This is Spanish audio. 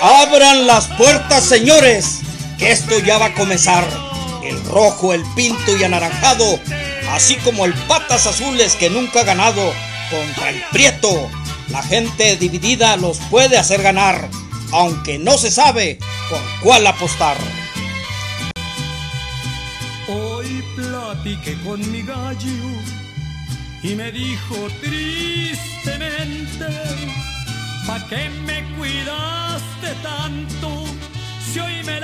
Abran las puertas, señores, que esto ya va a comenzar. El rojo, el pinto y anaranjado, así como el patas azules que nunca ha ganado contra el prieto. La gente dividida los puede hacer ganar, aunque no se sabe por cuál apostar. Hoy platiqué con mi gallo y me dijo tristemente, ¿pa' qué me cuidaste tanto si hoy me